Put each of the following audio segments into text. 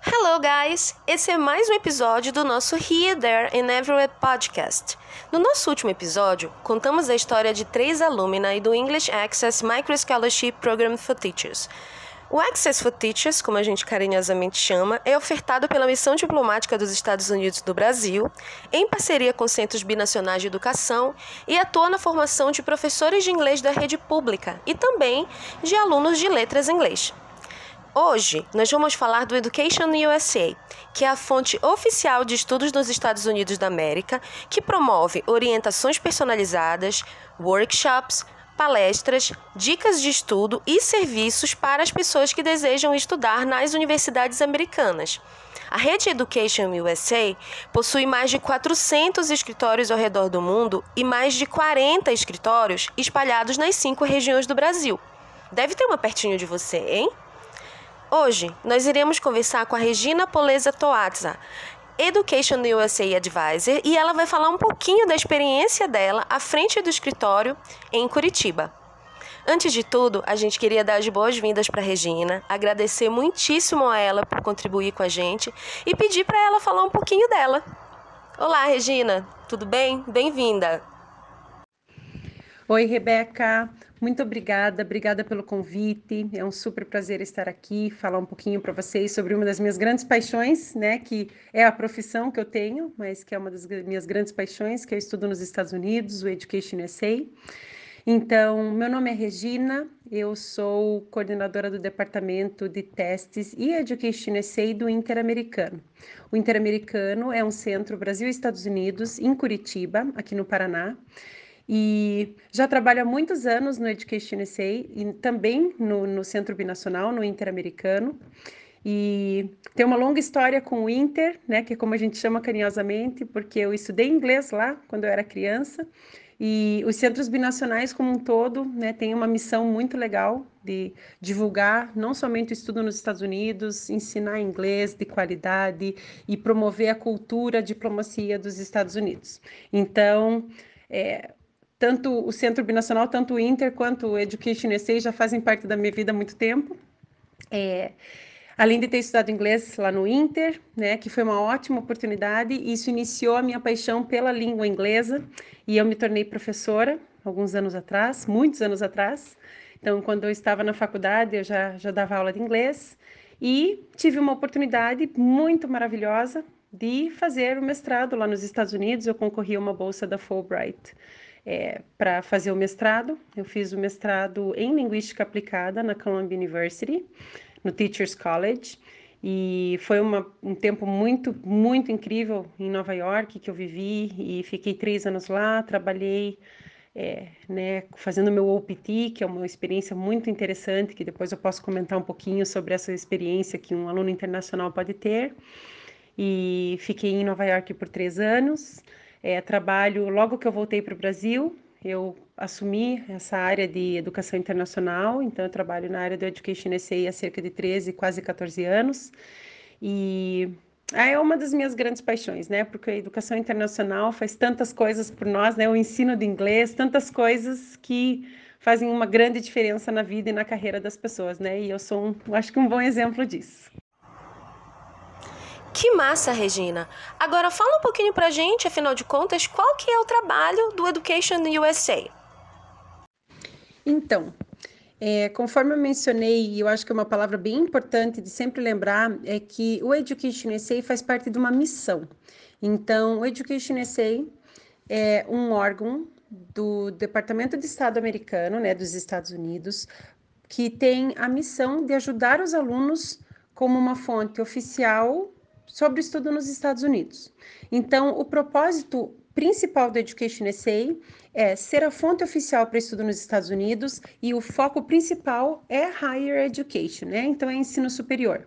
Hello, guys! Esse é mais um episódio do nosso Here, There and Everywhere podcast. No nosso último episódio, contamos a história de três alumni do English Access Micro Scholarship Program for Teachers. O Access for Teachers, como a gente carinhosamente chama, é ofertado pela Missão Diplomática dos Estados Unidos do Brasil, em parceria com centros binacionais de educação, e atua na formação de professores de inglês da rede pública e também de alunos de letras em inglês. Hoje, nós vamos falar do Education USA, que é a fonte oficial de estudos nos Estados Unidos da América, que promove orientações personalizadas, workshops, palestras, dicas de estudo e serviços para as pessoas que desejam estudar nas universidades americanas. A rede Education USA possui mais de 400 escritórios ao redor do mundo e mais de 40 escritórios espalhados nas cinco regiões do Brasil. Deve ter uma pertinho de você, hein? Hoje, nós iremos conversar com a Regina Poleza Toatza, Education USA Advisor, e ela vai falar um pouquinho da experiência dela à frente do escritório em Curitiba. Antes de tudo, a gente queria dar as boas-vindas para Regina, agradecer muitíssimo a ela por contribuir com a gente e pedir para ela falar um pouquinho dela. Olá, Regina, tudo bem? Bem-vinda! Oi, Rebeca. Muito obrigada, obrigada pelo convite. É um super prazer estar aqui, falar um pouquinho para vocês sobre uma das minhas grandes paixões, né, que é a profissão que eu tenho, mas que é uma das minhas grandes paixões, que eu estudo nos Estados Unidos, o Education USA. Então, meu nome é Regina, eu sou coordenadora do Departamento de Testes e Education SA do Interamericano. O Interamericano é um centro Brasil e Estados Unidos, em Curitiba, aqui no Paraná e já trabalho há muitos anos no Education SA e também no, no Centro Binacional, no Interamericano. E tem uma longa história com o Inter, né, que é como a gente chama carinhosamente, porque eu estudei inglês lá quando eu era criança. E os centros binacionais como um todo, né, têm uma missão muito legal de divulgar não somente o estudo nos Estados Unidos, ensinar inglês de qualidade e promover a cultura, a diplomacia dos Estados Unidos. Então, é, tanto o Centro Binacional, tanto o Inter quanto o Education SA já fazem parte da minha vida há muito tempo. É, além de ter estudado inglês lá no Inter, né, que foi uma ótima oportunidade, isso iniciou a minha paixão pela língua inglesa e eu me tornei professora alguns anos atrás, muitos anos atrás. Então, quando eu estava na faculdade, eu já, já dava aula de inglês e tive uma oportunidade muito maravilhosa de fazer o mestrado lá nos Estados Unidos. Eu concorri a uma bolsa da Fulbright é, para fazer o mestrado. Eu fiz o mestrado em Linguística Aplicada na Columbia University, no Teachers College. E foi uma, um tempo muito, muito incrível em Nova York que eu vivi e fiquei três anos lá. Trabalhei é, né, fazendo meu OPT, que é uma experiência muito interessante, que depois eu posso comentar um pouquinho sobre essa experiência que um aluno internacional pode ter. E fiquei em Nova York por três anos. É, trabalho, logo que eu voltei para o Brasil, eu assumi essa área de educação internacional, então eu trabalho na área do Education SA há cerca de 13, quase 14 anos. E é uma das minhas grandes paixões, né? Porque a educação internacional faz tantas coisas por nós, né? O ensino de inglês, tantas coisas que fazem uma grande diferença na vida e na carreira das pessoas, né? E eu sou, um, acho que um bom exemplo disso. Que massa, Regina! Agora fala um pouquinho pra gente, afinal de contas, qual que é o trabalho do Education USA? Então, é, conforme eu mencionei, e eu acho que é uma palavra bem importante de sempre lembrar, é que o Education USA faz parte de uma missão. Então, o Education USA é um órgão do Departamento de Estado americano, né, dos Estados Unidos, que tem a missão de ajudar os alunos como uma fonte oficial sobre estudo nos Estados Unidos. Então, o propósito principal do Education SA é ser a fonte oficial para estudo nos Estados Unidos e o foco principal é higher education, né? Então, é ensino superior.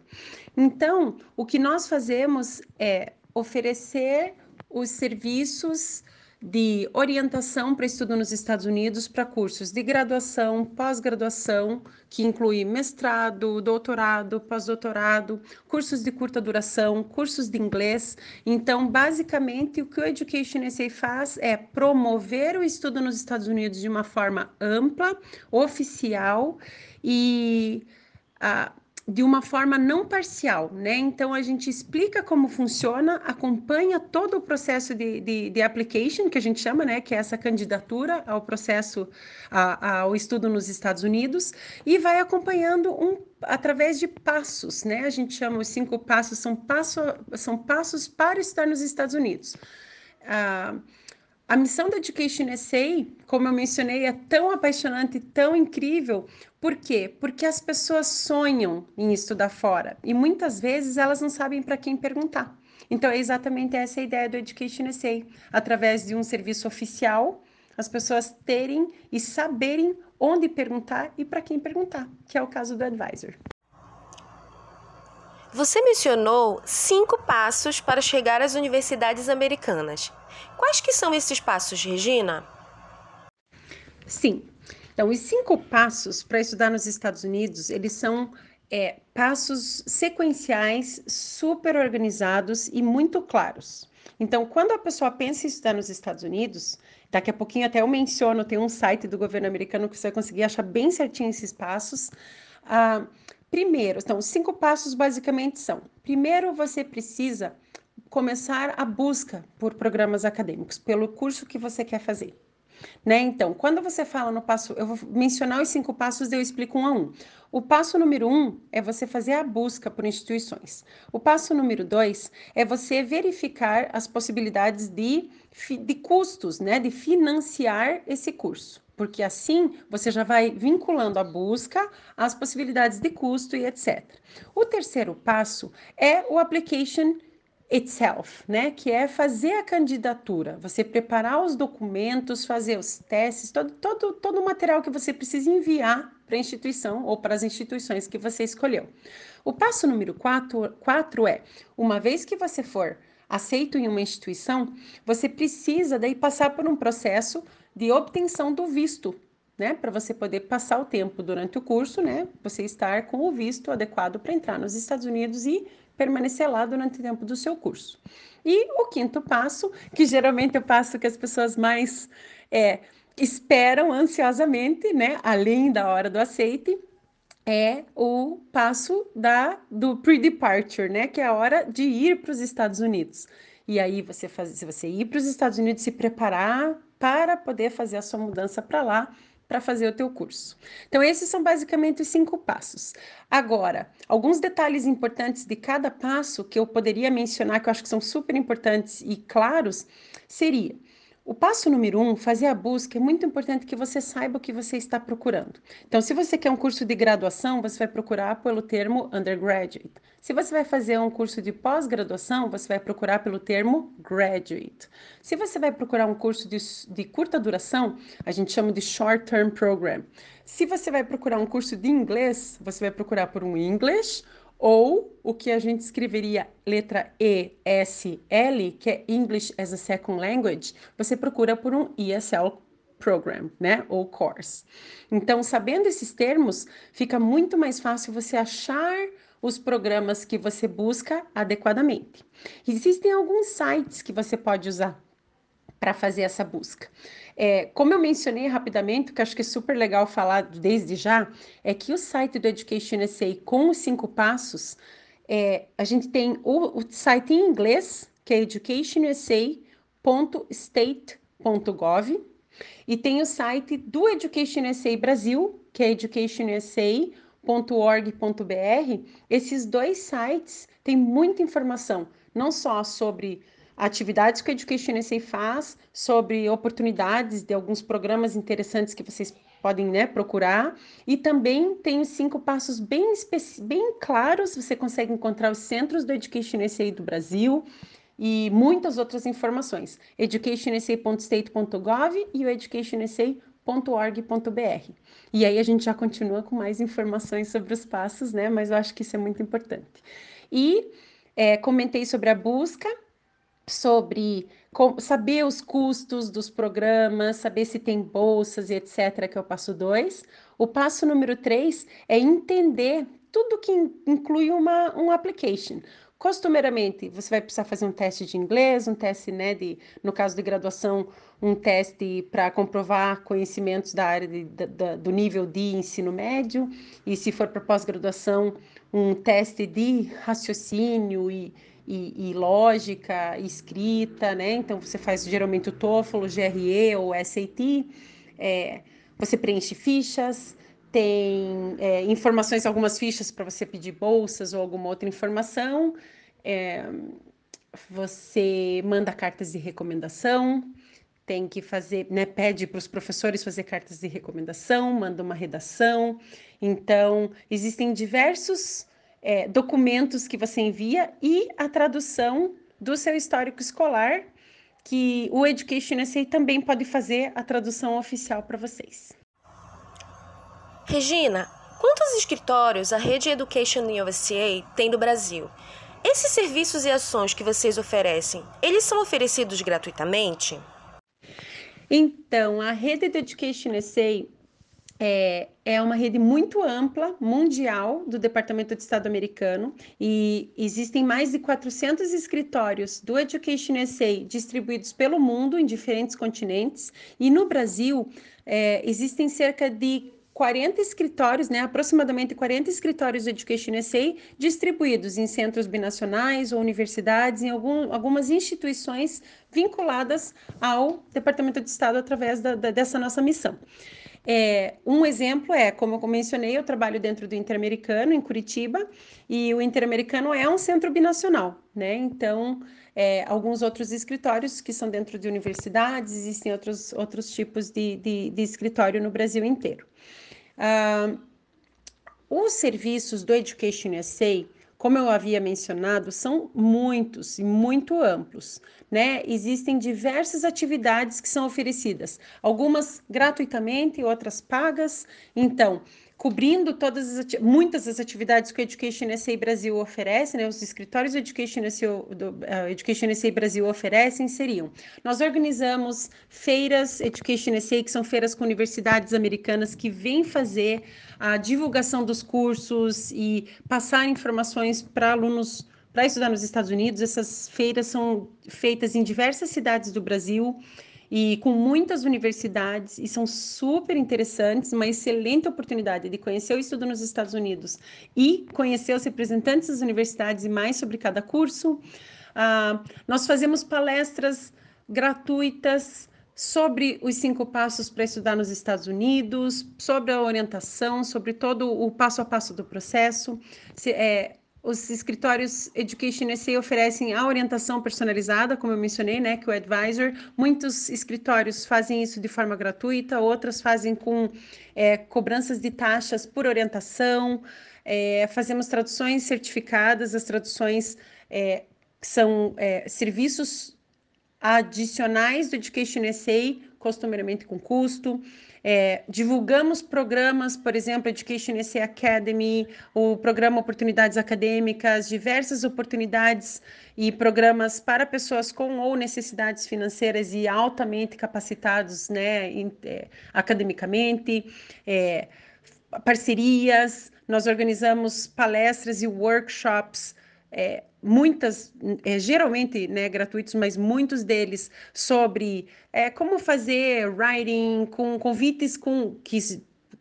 Então, o que nós fazemos é oferecer os serviços de orientação para estudo nos Estados Unidos para cursos de graduação, pós-graduação, que inclui mestrado, doutorado, pós-doutorado, cursos de curta duração, cursos de inglês. Então, basicamente, o que o Education SA faz é promover o estudo nos Estados Unidos de uma forma ampla, oficial e. Uh, de uma forma não parcial, né? Então a gente explica como funciona, acompanha todo o processo de, de, de application, que a gente chama, né? Que é essa candidatura ao processo, a, ao estudo nos Estados Unidos, e vai acompanhando um através de passos, né? A gente chama os cinco passos, são, passo, são passos para estar nos Estados Unidos. Ah, a missão da Education SA, como eu mencionei, é tão apaixonante, tão incrível. Por quê? Porque as pessoas sonham em estudar fora e muitas vezes elas não sabem para quem perguntar. Então, é exatamente essa a ideia do Education SA. Através de um serviço oficial, as pessoas terem e saberem onde perguntar e para quem perguntar, que é o caso do Advisor. Você mencionou cinco passos para chegar às universidades americanas. Quais que são esses passos, Regina? Sim. Então, os cinco passos para estudar nos Estados Unidos, eles são é, passos sequenciais, super organizados e muito claros. Então, quando a pessoa pensa em estudar nos Estados Unidos, daqui a pouquinho até eu menciono, tem um site do governo americano que você vai conseguir achar bem certinho esses passos. Ah, primeiro, então, os cinco passos basicamente são: primeiro, você precisa começar a busca por programas acadêmicos, pelo curso que você quer fazer. Né? Então, quando você fala no passo, eu vou mencionar os cinco passos, eu explico um a um. O passo número um é você fazer a busca por instituições. O passo número dois é você verificar as possibilidades de, de custos, né? De financiar esse curso. Porque assim você já vai vinculando a busca às possibilidades de custo e etc. O terceiro passo é o application itself, né? Que é fazer a candidatura, você preparar os documentos, fazer os testes, todo, todo, todo o material que você precisa enviar para a instituição ou para as instituições que você escolheu. O passo número 4 quatro é, uma vez que você for aceito em uma instituição, você precisa daí passar por um processo de obtenção do visto, né? Para você poder passar o tempo durante o curso, né? Você estar com o visto adequado para entrar nos Estados Unidos e permanecer lá durante o tempo do seu curso. E o quinto passo, que geralmente é o passo que as pessoas mais é, esperam ansiosamente, né, além da hora do aceite, é o passo da do pre-departure, né, que é a hora de ir para os Estados Unidos. E aí você faz, se você ir para os Estados Unidos, se preparar para poder fazer a sua mudança para lá, para fazer o teu curso. Então, esses são basicamente os cinco passos. Agora, alguns detalhes importantes de cada passo que eu poderia mencionar, que eu acho que são super importantes e claros, seria o passo número um, fazer a busca, é muito importante que você saiba o que você está procurando. Então, se você quer um curso de graduação, você vai procurar pelo termo undergraduate. Se você vai fazer um curso de pós-graduação, você vai procurar pelo termo graduate. Se você vai procurar um curso de, de curta duração, a gente chama de short-term program. Se você vai procurar um curso de inglês, você vai procurar por um English ou o que a gente escreveria letra E, S, L, que é English as a Second Language, você procura por um ESL program, né, ou course. Então, sabendo esses termos, fica muito mais fácil você achar os programas que você busca adequadamente. Existem alguns sites que você pode usar para fazer essa busca. É, como eu mencionei rapidamente, que acho que é super legal falar desde já, é que o site do Education SA com os cinco passos, é, a gente tem o, o site em inglês, que é educationsa.state.gov, e tem o site do Education SA Brasil, que é educationsa.org.br. Esses dois sites têm muita informação, não só sobre atividades que o Education SA faz, sobre oportunidades de alguns programas interessantes que vocês podem né, procurar. E também tem cinco passos bem, bem claros, você consegue encontrar os centros do Education SA do Brasil e muitas outras informações. educationsa.state.gov e o educationsa.org.br. E aí a gente já continua com mais informações sobre os passos, né? Mas eu acho que isso é muito importante. E é, comentei sobre a busca, sobre saber os custos dos programas, saber se tem bolsas e etc., que é o passo 2. O passo número 3 é entender tudo que inclui uma, um application. Costumeiramente, você vai precisar fazer um teste de inglês, um teste, né, de, no caso de graduação, um teste para comprovar conhecimentos da área de, da, do nível de ensino médio, e se for para pós-graduação, um teste de raciocínio e, e, e, lógica, escrita, né? Então, você faz geralmente o TOEFL, o GRE ou SAT, é, você preenche fichas, tem é, informações, algumas fichas para você pedir bolsas ou alguma outra informação. É, você manda cartas de recomendação, tem que fazer, né, pede para os professores fazer cartas de recomendação, manda uma redação. Então, existem diversos é, documentos que você envia e a tradução do seu histórico escolar, que o Education SA também pode fazer a tradução oficial para vocês. Regina, quantos escritórios a rede Education USA tem no Brasil? Esses serviços e ações que vocês oferecem, eles são oferecidos gratuitamente? Então, a rede de Education SA é, é uma rede muito ampla, mundial, do Departamento de Estado americano, e existem mais de 400 escritórios do Education SA distribuídos pelo mundo, em diferentes continentes, e no Brasil é, existem cerca de 40 escritórios, né, aproximadamente 40 escritórios de Education SA distribuídos em centros binacionais ou universidades, em algum, algumas instituições vinculadas ao Departamento de Estado através da, da, dessa nossa missão. É, um exemplo é, como eu mencionei, eu trabalho dentro do Interamericano, em Curitiba, e o Interamericano é um centro binacional, né? Então, é, alguns outros escritórios que são dentro de universidades, existem outros, outros tipos de, de, de escritório no Brasil inteiro. Uh, os serviços do Education SA, como eu havia mencionado, são muitos e muito amplos, né? Existem diversas atividades que são oferecidas, algumas gratuitamente, outras pagas. Então, cobrindo todas as muitas das atividades que o Education SA Brasil oferece, né, os escritórios do Education SA, do, uh, Education SA Brasil oferecem seriam. Nós organizamos feiras Education SA, que são feiras com universidades americanas que vêm fazer a divulgação dos cursos e passar informações para alunos para estudar nos Estados Unidos. Essas feiras são feitas em diversas cidades do Brasil e com muitas universidades e são super interessantes, uma excelente oportunidade de conhecer o estudo nos Estados Unidos e conhecer os representantes das universidades e mais sobre cada curso. Uh, nós fazemos palestras gratuitas sobre os cinco passos para estudar nos Estados Unidos, sobre a orientação, sobre todo o passo a passo do processo. Se, é, os escritórios Education SA oferecem a orientação personalizada, como eu mencionei, né, que o advisor. Muitos escritórios fazem isso de forma gratuita, outros fazem com é, cobranças de taxas por orientação. É, fazemos traduções certificadas, as traduções é, são é, serviços adicionais do Education SA, costumeiramente com custo. É, divulgamos programas, por exemplo, Education SA Academy, o programa Oportunidades Acadêmicas, diversas oportunidades e programas para pessoas com ou necessidades financeiras e altamente capacitados né, em, é, academicamente, é, parcerias, nós organizamos palestras e workshops é, muitas, é, geralmente né, gratuitos, mas muitos deles sobre é, como fazer writing com convites com que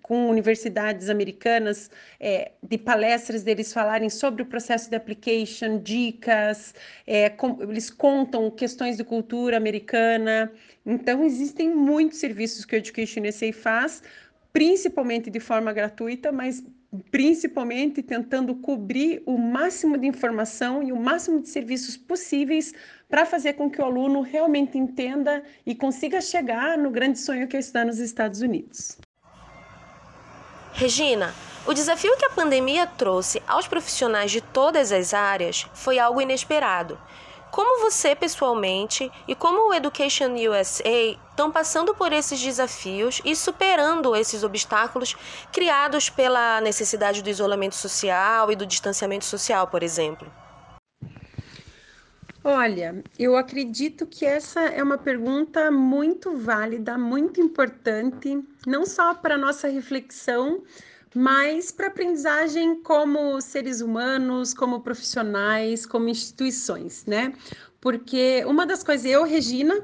com universidades americanas, é, de palestras deles falarem sobre o processo de application, dicas, é, com, eles contam questões de cultura americana. Então, existem muitos serviços que o Education SA faz, principalmente de forma gratuita, mas principalmente tentando cobrir o máximo de informação e o máximo de serviços possíveis para fazer com que o aluno realmente entenda e consiga chegar no grande sonho que é estudar nos Estados Unidos. Regina, o desafio que a pandemia trouxe aos profissionais de todas as áreas foi algo inesperado. Como você pessoalmente e como o Education USA estão passando por esses desafios e superando esses obstáculos criados pela necessidade do isolamento social e do distanciamento social, por exemplo? Olha, eu acredito que essa é uma pergunta muito válida, muito importante, não só para nossa reflexão, mas para aprendizagem como seres humanos, como profissionais, como instituições, né? Porque uma das coisas, eu, Regina,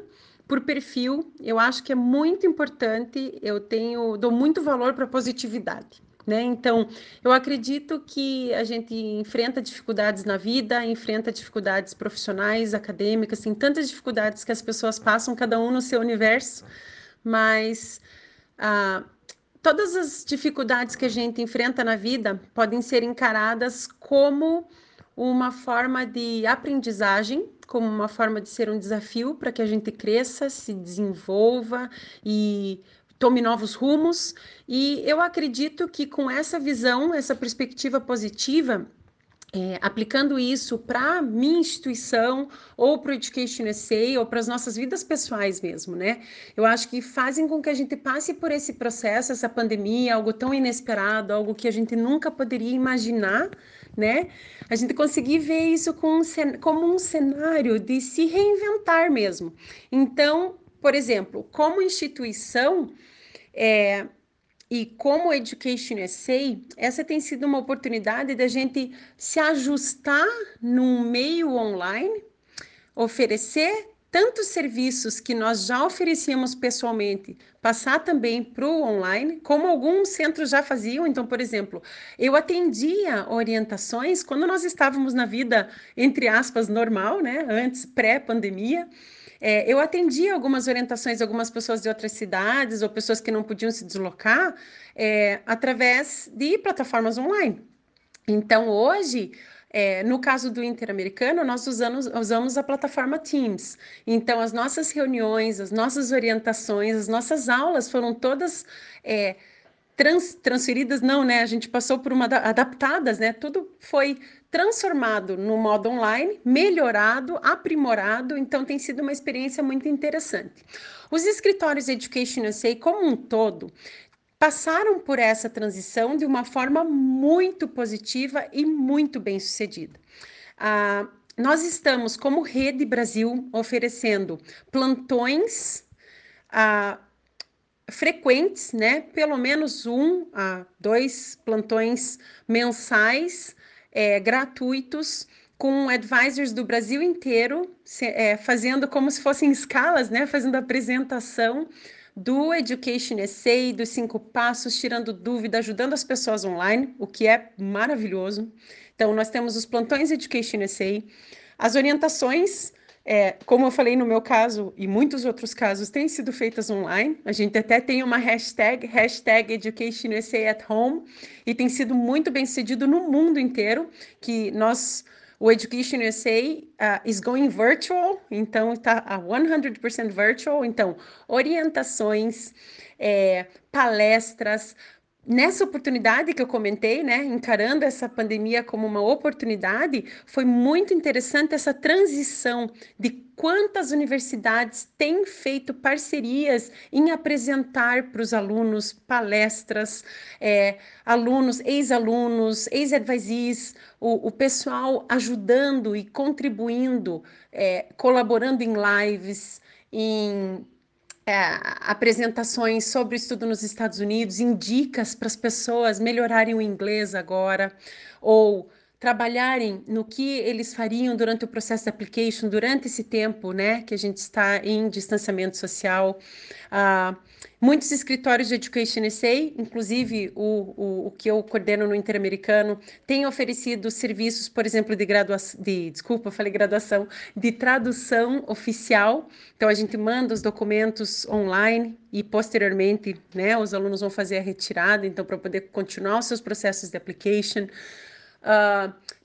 por perfil, eu acho que é muito importante, eu tenho, dou muito valor para positividade. Né? Então, eu acredito que a gente enfrenta dificuldades na vida, enfrenta dificuldades profissionais, acadêmicas, tem tantas dificuldades que as pessoas passam, cada um no seu universo, mas ah, todas as dificuldades que a gente enfrenta na vida podem ser encaradas como uma forma de aprendizagem, como uma forma de ser um desafio para que a gente cresça, se desenvolva e tome novos rumos. E eu acredito que com essa visão, essa perspectiva positiva, é, aplicando isso para a minha instituição ou para o Education SA ou para as nossas vidas pessoais mesmo, né? Eu acho que fazem com que a gente passe por esse processo, essa pandemia, algo tão inesperado, algo que a gente nunca poderia imaginar, né? A gente conseguir ver isso com, como um cenário de se reinventar mesmo. Então, por exemplo, como instituição, é, e como Education SA, essa tem sido uma oportunidade da gente se ajustar num meio online, oferecer tantos serviços que nós já oferecíamos pessoalmente, passar também para o online, como alguns centros já faziam. Então, por exemplo, eu atendia orientações quando nós estávamos na vida, entre aspas, normal, né? Antes, pré-pandemia. É, eu atendi algumas orientações de algumas pessoas de outras cidades ou pessoas que não podiam se deslocar é, através de plataformas online. Então, hoje, é, no caso do Interamericano, nós usamos, usamos a plataforma Teams. Então, as nossas reuniões, as nossas orientações, as nossas aulas foram todas é, trans, transferidas, não, né? A gente passou por uma adaptadas, né? Tudo foi transformado no modo online, melhorado, aprimorado, então tem sido uma experiência muito interessante. Os escritórios Education SA como um todo passaram por essa transição de uma forma muito positiva e muito bem sucedida. Ah, nós estamos, como Rede Brasil, oferecendo plantões ah, frequentes, né? Pelo menos um a dois plantões mensais é, gratuitos com advisors do Brasil inteiro, se, é, fazendo como se fossem escalas, né? Fazendo apresentação do Education Essay, dos cinco passos, tirando dúvida, ajudando as pessoas online, o que é maravilhoso. Então, nós temos os plantões Education Essay, as orientações é, como eu falei no meu caso e muitos outros casos, têm sido feitas online. A gente até tem uma hashtag, hashtag Education USA at Home, e tem sido muito bem sucedido no mundo inteiro, que nós, o Education USA uh, is going virtual, então está a 100% virtual, então orientações, é, palestras, Nessa oportunidade que eu comentei, né, encarando essa pandemia como uma oportunidade, foi muito interessante essa transição de quantas universidades têm feito parcerias em apresentar para os alunos palestras, é, alunos, ex-alunos, ex-advisees, o, o, pessoal ajudando e contribuindo, é, colaborando em lives, em é, apresentações sobre o estudo nos Estados Unidos, indicas para as pessoas melhorarem o inglês agora, ou trabalharem no que eles fariam durante o processo de application, durante esse tempo né, que a gente está em distanciamento social. Uh, muitos escritórios de Education SA, inclusive o, o, o que eu coordeno no Interamericano, têm oferecido serviços, por exemplo, de graduação, de, desculpa, falei graduação, de tradução oficial. Então, a gente manda os documentos online e, posteriormente, né, os alunos vão fazer a retirada, então, para poder continuar os seus processos de application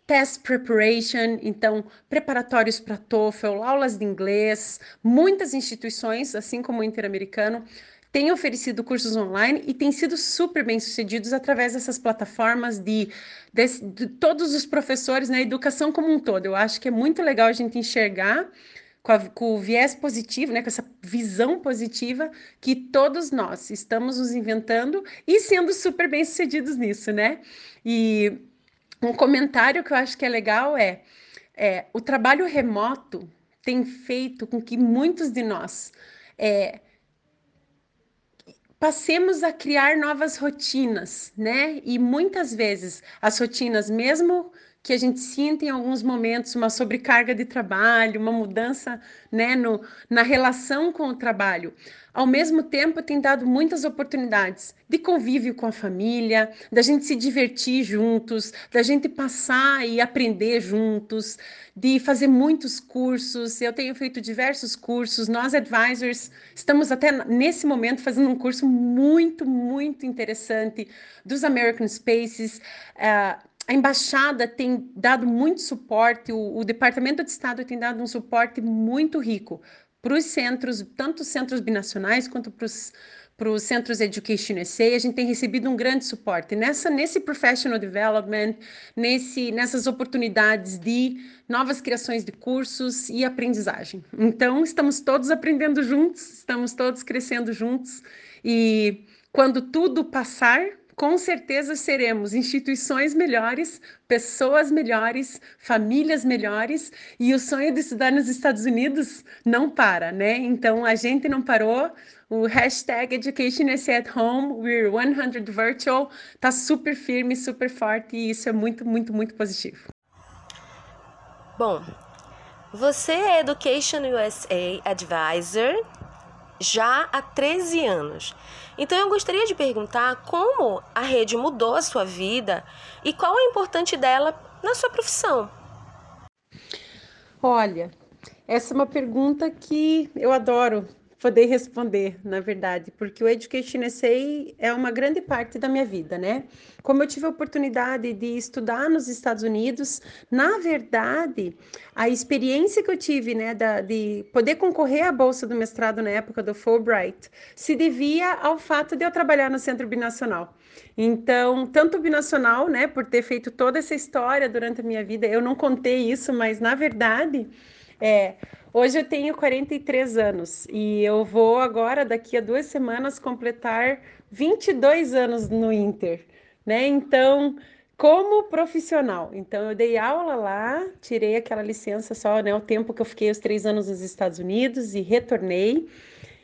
test preparation, então preparatórios para TOEFL, aulas de inglês, muitas instituições, assim como o Interamericano, têm oferecido cursos online e têm sido super bem sucedidos através dessas plataformas de, de, de todos os professores na educação como um todo. Eu acho que é muito legal a gente enxergar com, a, com, o viés positivo, né, com essa visão positiva que todos nós estamos nos inventando e sendo super bem sucedidos nisso, né? E um comentário que eu acho que é legal é é, o trabalho remoto tem feito com que muitos de nós é, passemos a criar novas rotinas, né? E muitas vezes as rotinas, mesmo que a gente sinta em alguns momentos uma sobrecarga de trabalho, uma mudança né, no, na relação com o trabalho. Ao mesmo tempo, tem dado muitas oportunidades de convívio com a família, da gente se divertir juntos, da gente passar e aprender juntos, de fazer muitos cursos. Eu tenho feito diversos cursos. Nós, advisors, estamos até nesse momento fazendo um curso muito, muito interessante dos American Spaces. Uh, a embaixada tem dado muito suporte, o, o, Departamento de Estado tem dado um suporte muito rico para os centros, tanto os centros binacionais quanto para os centros Education SA, a gente tem recebido um grande suporte nessa nesse professional development, nesse nessas oportunidades de novas criações de cursos e aprendizagem. Então, estamos todos aprendendo juntos, estamos todos crescendo juntos e quando tudo passar, com certeza seremos instituições melhores, pessoas melhores, famílias melhores, e o sonho de estudar nos Estados Unidos não para, né? Então a gente não parou. O hashtag Education is at Home, we're 100 virtual, tá super firme, super forte, e isso é muito, muito, muito positivo. Bom, você é Education USA Advisor já há 13 anos. Então eu gostaria de perguntar como a rede mudou a sua vida e qual é o importante dela na sua profissão. Olha, essa é uma pergunta que eu adoro poder responder, na verdade, porque o Education SA é uma grande parte da minha vida, né? Como eu tive a oportunidade de estudar nos Estados Unidos, na verdade, a experiência que eu tive, né, da, de poder concorrer à bolsa do mestrado na época do Fulbright, se devia ao fato de eu trabalhar no Centro Binacional. Então, tanto binacional, né, por ter feito toda essa história durante a minha vida, eu não contei isso, mas na verdade, é, Hoje eu tenho 43 anos e eu vou agora, daqui a duas semanas, completar 22 anos no Inter, né? Então, como profissional. Então, eu dei aula lá, tirei aquela licença só, né? O tempo que eu fiquei os três anos nos Estados Unidos e retornei.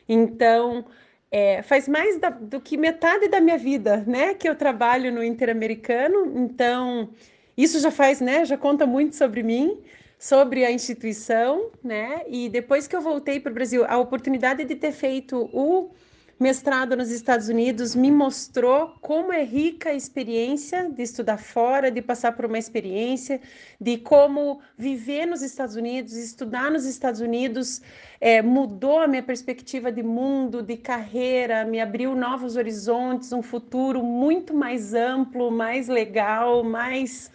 Então, é, faz mais da, do que metade da minha vida, né? Que eu trabalho no Interamericano. Então, isso já faz, né? Já conta muito sobre mim sobre a instituição, né? E depois que eu voltei para o Brasil, a oportunidade de ter feito o mestrado nos Estados Unidos me mostrou como é rica a experiência de estudar fora, de passar por uma experiência, de como viver nos Estados Unidos, estudar nos Estados Unidos, é, mudou a minha perspectiva de mundo, de carreira, me abriu novos horizontes, um futuro muito mais amplo, mais legal, mais.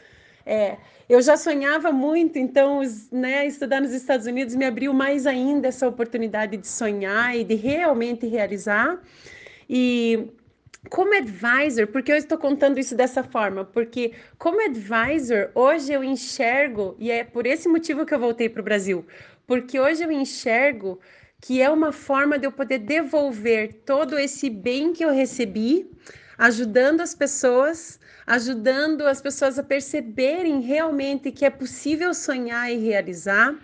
É, eu já sonhava muito, então, né, estudar nos Estados Unidos me abriu mais ainda essa oportunidade de sonhar e de realmente realizar. E como advisor, porque eu estou contando isso dessa forma? Porque como advisor, hoje eu enxergo, e é por esse motivo que eu voltei para o Brasil, porque hoje eu enxergo que é uma forma de eu poder devolver todo esse bem que eu recebi, ajudando as pessoas ajudando as pessoas a perceberem realmente que é possível sonhar e realizar,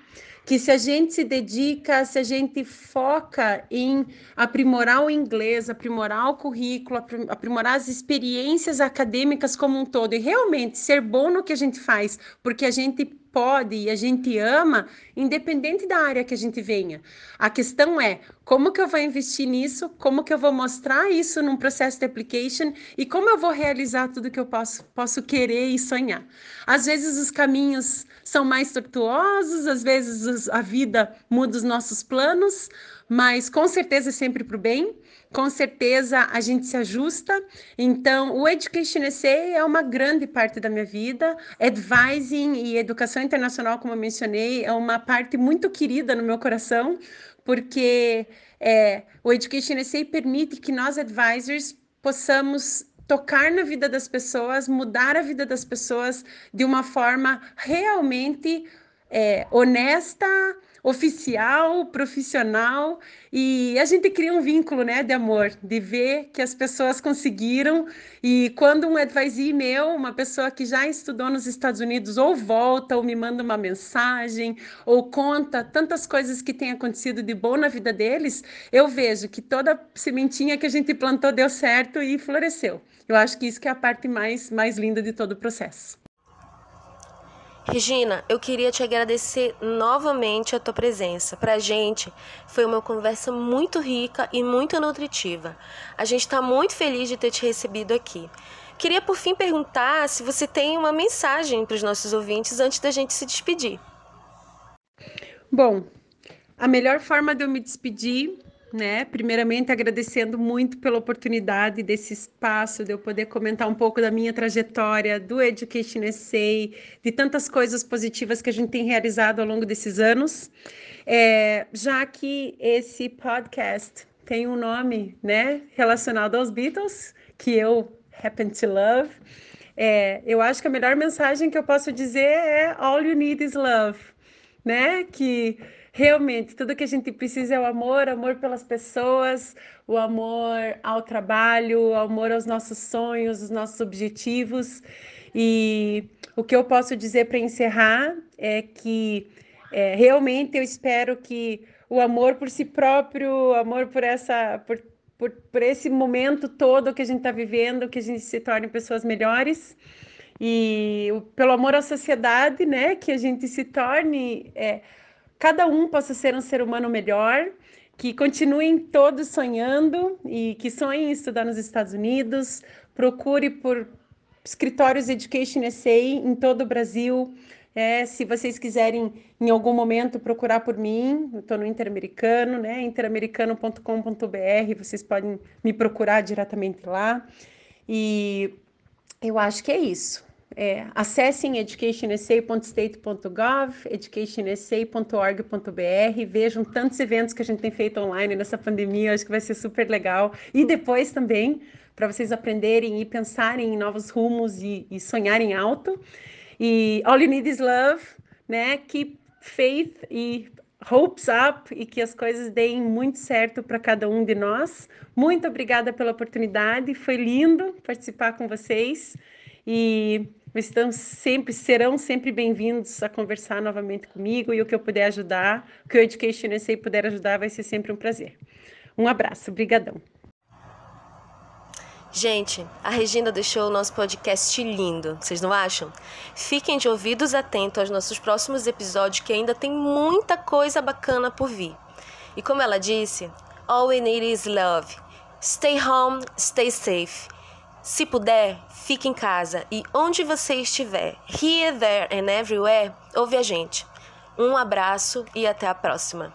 que se a gente se dedica, se a gente foca em aprimorar o inglês, aprimorar o currículo, aprimorar as experiências acadêmicas como um todo e realmente ser bom no que a gente faz, porque a gente pode e a gente ama, independente da área que a gente venha. A questão é como que eu vou investir nisso, como que eu vou mostrar isso num processo de application e como eu vou realizar tudo que eu posso, posso querer e sonhar. Às vezes os caminhos são mais tortuosos, às vezes a vida muda os nossos planos, mas com certeza é sempre para o bem com certeza a gente se ajusta. Então, o Education SA é uma grande parte da minha vida. Advising e educação internacional, como eu mencionei, é uma parte muito querida no meu coração, porque é, o Education SA permite que nós, advisors, possamos tocar na vida das pessoas, mudar a vida das pessoas de uma forma realmente é, honesta, oficial, profissional, e a gente cria um vínculo, né, de amor, de ver que as pessoas conseguiram. E quando um advisee meu, uma pessoa que já estudou nos Estados Unidos, ou volta, ou me manda uma mensagem, ou conta tantas coisas que têm acontecido de bom na vida deles, eu vejo que toda sementinha que a gente plantou deu certo e floresceu. Eu acho que isso que é a parte mais, mais linda de todo o processo. Regina, eu queria te agradecer novamente a tua presença. Para a gente foi uma conversa muito rica e muito nutritiva. A gente está muito feliz de ter te recebido aqui. Queria por fim perguntar se você tem uma mensagem para os nossos ouvintes antes da gente se despedir. Bom, a melhor forma de eu me despedir né? Primeiramente, agradecendo muito pela oportunidade desse espaço, de eu poder comentar um pouco da minha trajetória, do Education SA, de tantas coisas positivas que a gente tem realizado ao longo desses anos. É, já que esse podcast tem um nome, né, relacionado aos Beatles, que eu happen to love, é, eu acho que a melhor mensagem que eu posso dizer é All You Need Is Love, né? Que realmente tudo que a gente precisa é o amor, amor pelas pessoas, o amor ao trabalho, o amor aos nossos sonhos, os nossos objetivos. E o que eu posso dizer para encerrar é que é, realmente eu espero que o amor por si próprio, o amor por essa, por, por, por esse momento todo que a gente está vivendo, que a gente se torne pessoas melhores e pelo amor à sociedade, né, que a gente se torne é, cada um possa ser um ser humano melhor, que continuem todos sonhando e que sonhem em estudar nos Estados Unidos, procure por escritórios Education SA em todo o Brasil. É, se vocês quiserem em algum momento procurar por mim, eu estou no Interamericano, né? interamericano.com.br, vocês podem me procurar diretamente lá. E eu acho que é isso. É, acessem educationsa.state.gov, educationsa.org.br, vejam tantos eventos que a gente tem feito online nessa pandemia, acho que vai ser super legal. E depois também, para vocês aprenderem e pensarem em novos rumos e, e sonharem alto. E All You Need Is Love, né? Keep faith e hopes up e que as coisas deem muito certo para cada um de nós. Muito obrigada pela oportunidade, foi lindo participar com vocês e estão sempre, serão sempre bem-vindos a conversar novamente comigo e o que eu puder ajudar, o que o Education USA puder ajudar, vai ser sempre um prazer. Um abraço, brigadão. Gente, a Regina deixou o nosso podcast lindo, vocês não acham? Fiquem de ouvidos atentos aos nossos próximos episódios que ainda tem muita coisa bacana por vir. E como ela disse, all we need is love. Stay home, stay safe. Se puder, fique em casa e onde você estiver, here, there and everywhere, ouve a gente. Um abraço e até a próxima.